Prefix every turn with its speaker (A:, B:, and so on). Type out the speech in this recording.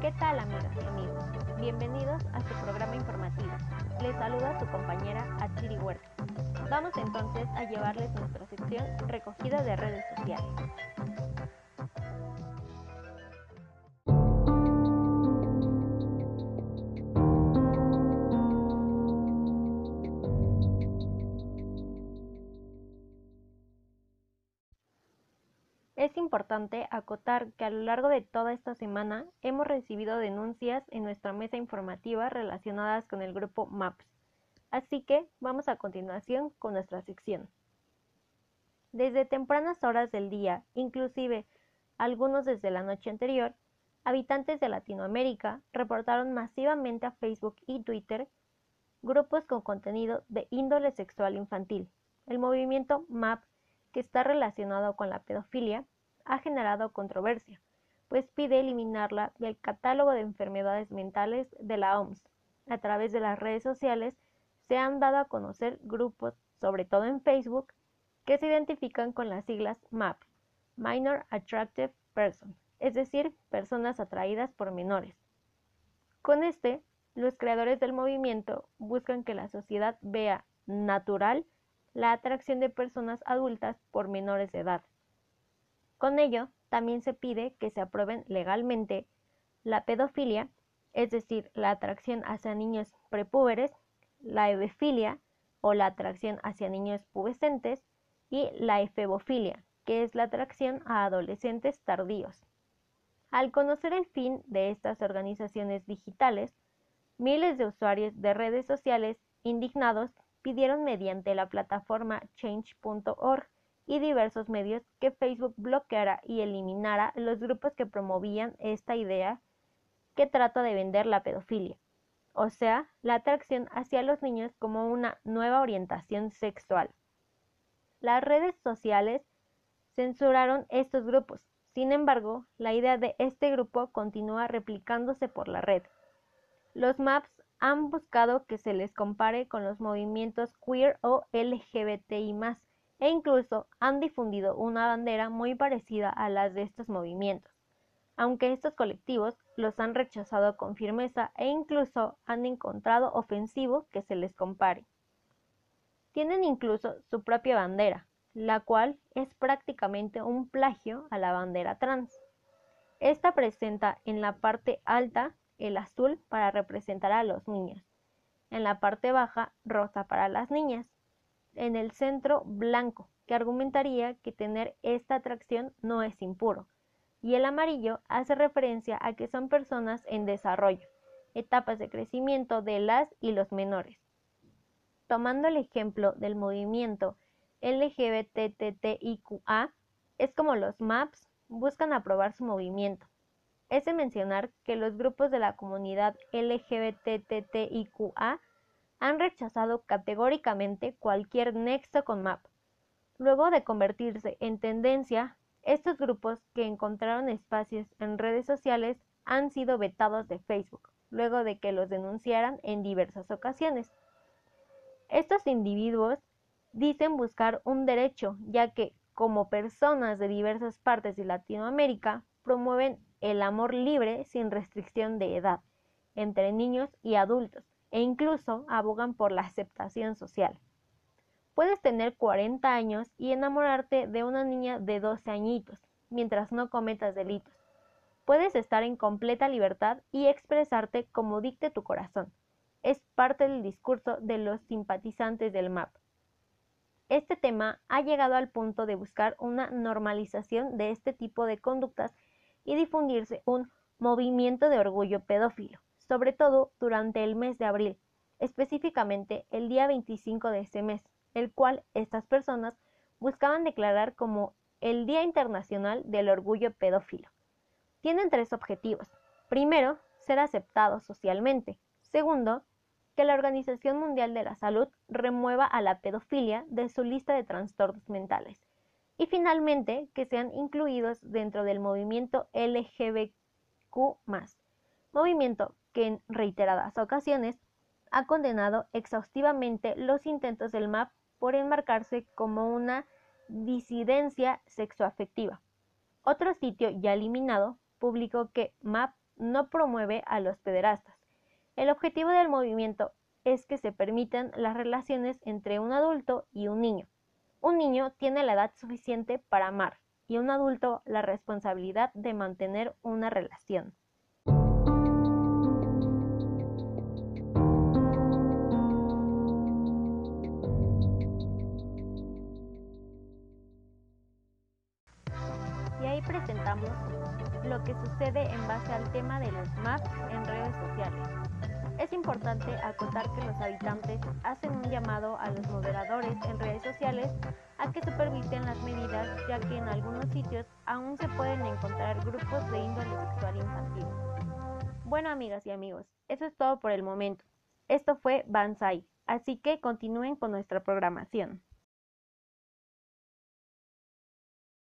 A: ¿Qué tal amigas y amigos? Bienvenidos a su programa informativo. Les saluda su compañera Achiri Huerta. Vamos entonces a llevarles nuestra sección recogida de redes sociales. Es importante acotar que a lo largo de toda esta semana hemos recibido denuncias en nuestra mesa informativa relacionadas con el grupo MAPS. Así que vamos a continuación con nuestra sección. Desde tempranas horas del día, inclusive algunos desde la noche anterior, habitantes de Latinoamérica reportaron masivamente a Facebook y Twitter grupos con contenido de índole sexual infantil. El movimiento MAP que está relacionado con la pedofilia, ha generado controversia, pues pide eliminarla del catálogo de enfermedades mentales de la OMS. A través de las redes sociales se han dado a conocer grupos, sobre todo en Facebook, que se identifican con las siglas MAP, Minor Attractive Person, es decir, personas atraídas por menores. Con este, los creadores del movimiento buscan que la sociedad vea natural la atracción de personas adultas por menores de edad. Con ello, también se pide que se aprueben legalmente la pedofilia, es decir, la atracción hacia niños prepúberes, la ebefilia o la atracción hacia niños pubescentes y la efebofilia, que es la atracción a adolescentes tardíos. Al conocer el fin de estas organizaciones digitales, miles de usuarios de redes sociales indignados pidieron mediante la plataforma change.org y diversos medios que Facebook bloqueara y eliminara los grupos que promovían esta idea que trata de vender la pedofilia, o sea, la atracción hacia los niños como una nueva orientación sexual. Las redes sociales censuraron estos grupos, sin embargo, la idea de este grupo continúa replicándose por la red. Los maps han buscado que se les compare con los movimientos queer o LGBTI e incluso han difundido una bandera muy parecida a las de estos movimientos, aunque estos colectivos los han rechazado con firmeza e incluso han encontrado ofensivo que se les compare. Tienen incluso su propia bandera, la cual es prácticamente un plagio a la bandera trans. Esta presenta en la parte alta el azul para representar a los niños, en la parte baja rosa para las niñas, en el centro blanco, que argumentaría que tener esta atracción no es impuro, y el amarillo hace referencia a que son personas en desarrollo, etapas de crecimiento de las y los menores. Tomando el ejemplo del movimiento LGBTTIQA, es como los MAPS buscan aprobar su movimiento, es de mencionar que los grupos de la comunidad LGBTTIQA han rechazado categóricamente cualquier nexo con MAP. Luego de convertirse en tendencia, estos grupos que encontraron espacios en redes sociales han sido vetados de Facebook, luego de que los denunciaran en diversas ocasiones. Estos individuos dicen buscar un derecho, ya que, como personas de diversas partes de Latinoamérica, promueven el amor libre sin restricción de edad entre niños y adultos e incluso abogan por la aceptación social. Puedes tener 40 años y enamorarte de una niña de 12 añitos, mientras no cometas delitos. Puedes estar en completa libertad y expresarte como dicte tu corazón. Es parte del discurso de los simpatizantes del MAP. Este tema ha llegado al punto de buscar una normalización de este tipo de conductas y difundirse un movimiento de orgullo pedófilo, sobre todo durante el mes de abril, específicamente el día 25 de ese mes, el cual estas personas buscaban declarar como el Día Internacional del Orgullo Pedófilo. Tienen tres objetivos. Primero, ser aceptados socialmente. Segundo, que la Organización Mundial de la Salud remueva a la pedofilia de su lista de trastornos mentales y finalmente que sean incluidos dentro del movimiento LGBTQ+, movimiento que en reiteradas ocasiones ha condenado exhaustivamente los intentos del MAP por enmarcarse como una disidencia sexoafectiva. Otro sitio ya eliminado publicó que MAP no promueve a los pederastas. El objetivo del movimiento es que se permitan las relaciones entre un adulto y un niño. Un niño tiene la edad suficiente para amar y un adulto la responsabilidad de mantener una relación. Y ahí presentamos lo que sucede en base al tema de los maps en redes sociales. Es importante acotar que los habitantes hacen un llamado a los moderadores en redes sociales a que supervisen las medidas ya que en algunos sitios aún se pueden encontrar grupos de índole sexual infantil. Bueno amigas y amigos, eso es todo por el momento. Esto fue Banzai, así que continúen con nuestra programación.